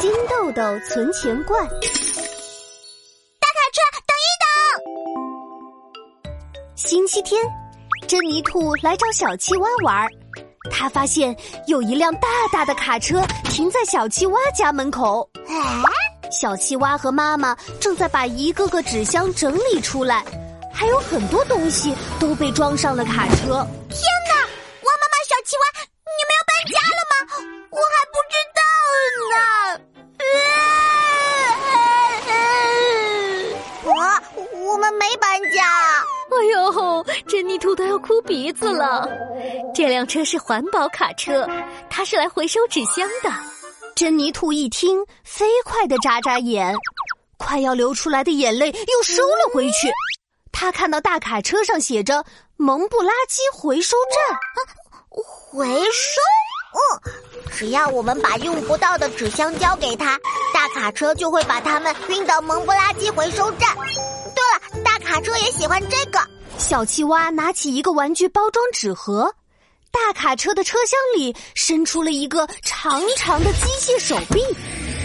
金豆豆存钱罐。大卡车，等一等！星期天，珍妮兔来找小青蛙玩，他发现有一辆大大的卡车停在小青蛙家门口。哎，小青蛙和妈妈正在把一个个纸箱整理出来，还有很多东西都被装上了卡车。天珍妮兔都要哭鼻子了。这辆车是环保卡车，它是来回收纸箱的。珍妮兔一听，飞快的眨眨眼，快要流出来的眼泪又收了回去。他看到大卡车上写着“蒙布垃圾回收站”，回收。嗯，只要我们把用不到的纸箱交给他，大卡车就会把它们运到蒙布垃圾回收站。对了，大卡车也喜欢这个。小青蛙拿起一个玩具包装纸盒，大卡车的车厢里伸出了一个长长的机械手臂，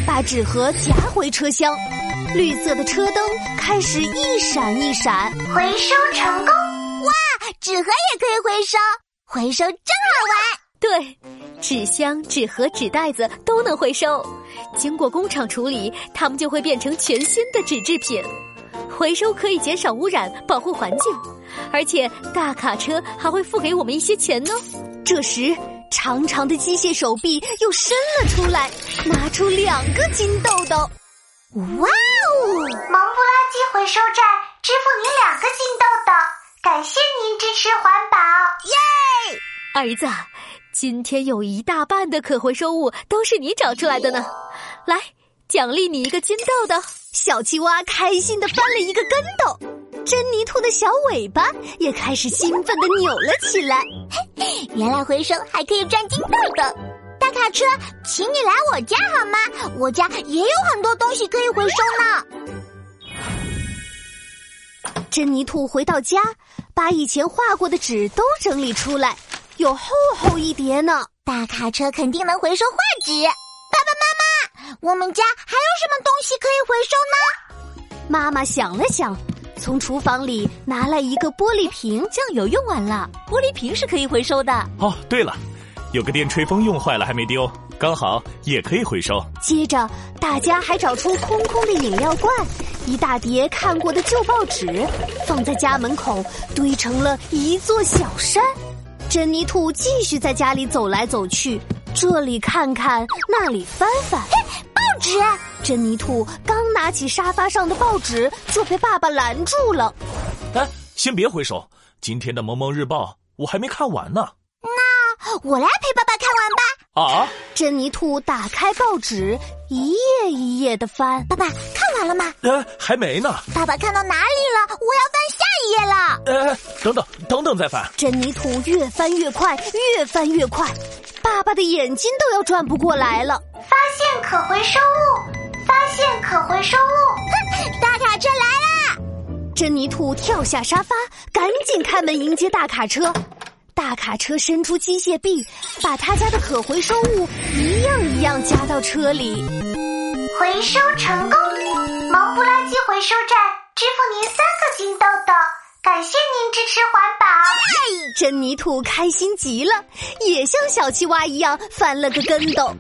把纸盒夹回车厢。绿色的车灯开始一闪一闪，回收成功！哇，纸盒也可以回收，回收真好玩。对，纸箱、纸盒、纸袋子都能回收，经过工厂处理，它们就会变成全新的纸制品。回收可以减少污染，保护环境，而且大卡车还会付给我们一些钱呢。这时，长长的机械手臂又伸了出来，拿出两个金豆豆。哇哦！蒙布垃圾回收站支付您两个金豆豆，感谢您支持环保，耶！儿子，今天有一大半的可回收物都是你找出来的呢，来，奖励你一个金豆豆。小青蛙开心的翻了一个跟斗，珍妮兔的小尾巴也开始兴奋的扭了起来。原来回收还可以赚金豆豆。大卡车，请你来我家好吗？我家也有很多东西可以回收呢。珍妮兔回到家，把以前画过的纸都整理出来，有厚厚一叠呢。大卡车肯定能回收画纸。我们家还有什么东西可以回收呢？妈妈想了想，从厨房里拿来一个玻璃瓶，酱油用完了，玻璃瓶是可以回收的。哦，对了。有个电吹风用坏了还没丢，刚好也可以回收。接着，大家还找出空空的饮料罐，一大叠看过的旧报纸，放在家门口堆成了一座小山。珍妮兔继续在家里走来走去，这里看看，那里翻翻。报纸！珍妮兔刚拿起沙发上的报纸，就被爸爸拦住了。哎，先别挥手，今天的《萌萌日报》我还没看完呢。那我来陪爸爸看完吧。啊！珍妮兔打开报纸，一页一页的翻。爸爸看完了吗？呃，还没呢。爸爸看到哪里了？我要翻下一页了。呃，等等，等等再翻。珍妮兔越翻越快，越翻越快，爸爸的眼睛都要转不过来了。发现可回收物！发现可回收物！大卡车来啦！珍妮兔跳下沙发，赶紧开门迎接大卡车。大卡车伸出机械臂，把他家的可回收物一样一样加到车里。回收成功，毛布垃圾回收站支付您三个金豆豆，感谢您支持环保。珍妮兔开心极了，也像小青蛙一样翻了个跟斗。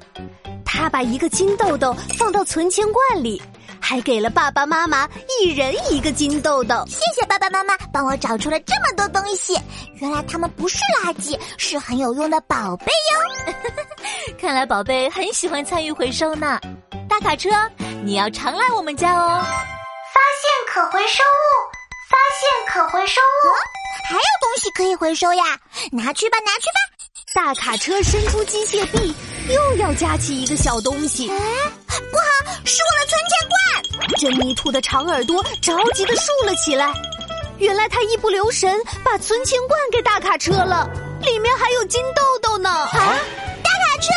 他把一个金豆豆放到存钱罐里。还给了爸爸妈妈一人一个金豆豆，谢谢爸爸妈妈帮我找出了这么多东西。原来他们不是垃圾，是很有用的宝贝哟。看来宝贝很喜欢参与回收呢。大卡车，你要常来我们家哦。发现可回收物，发现可回收物，还有东西可以回收呀！拿去吧，拿去吧。大卡车伸出机械臂，又要夹起一个小东西。哎，不好，是我的存钱罐！珍妮兔的长耳朵着急的竖了起来。原来他一不留神把存钱罐给大卡车了，里面还有金豆豆呢。啊！大卡车，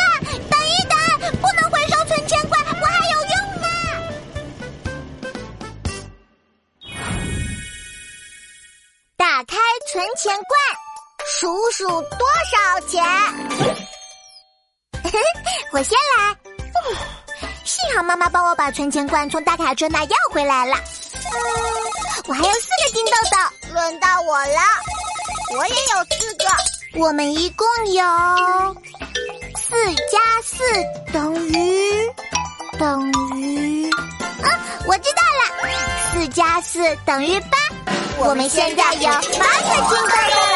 等一等，不能回收存钱罐，我还有用呢。打开存钱罐。数数多少钱？我先来。幸好妈妈帮我把存钱罐从大卡车那要回来了。我还有四个金豆豆，轮到我了，我也有四个。我们一共有四加四等于等于，啊，我知道了，四加四等于八。我们现在有八个金豆豆。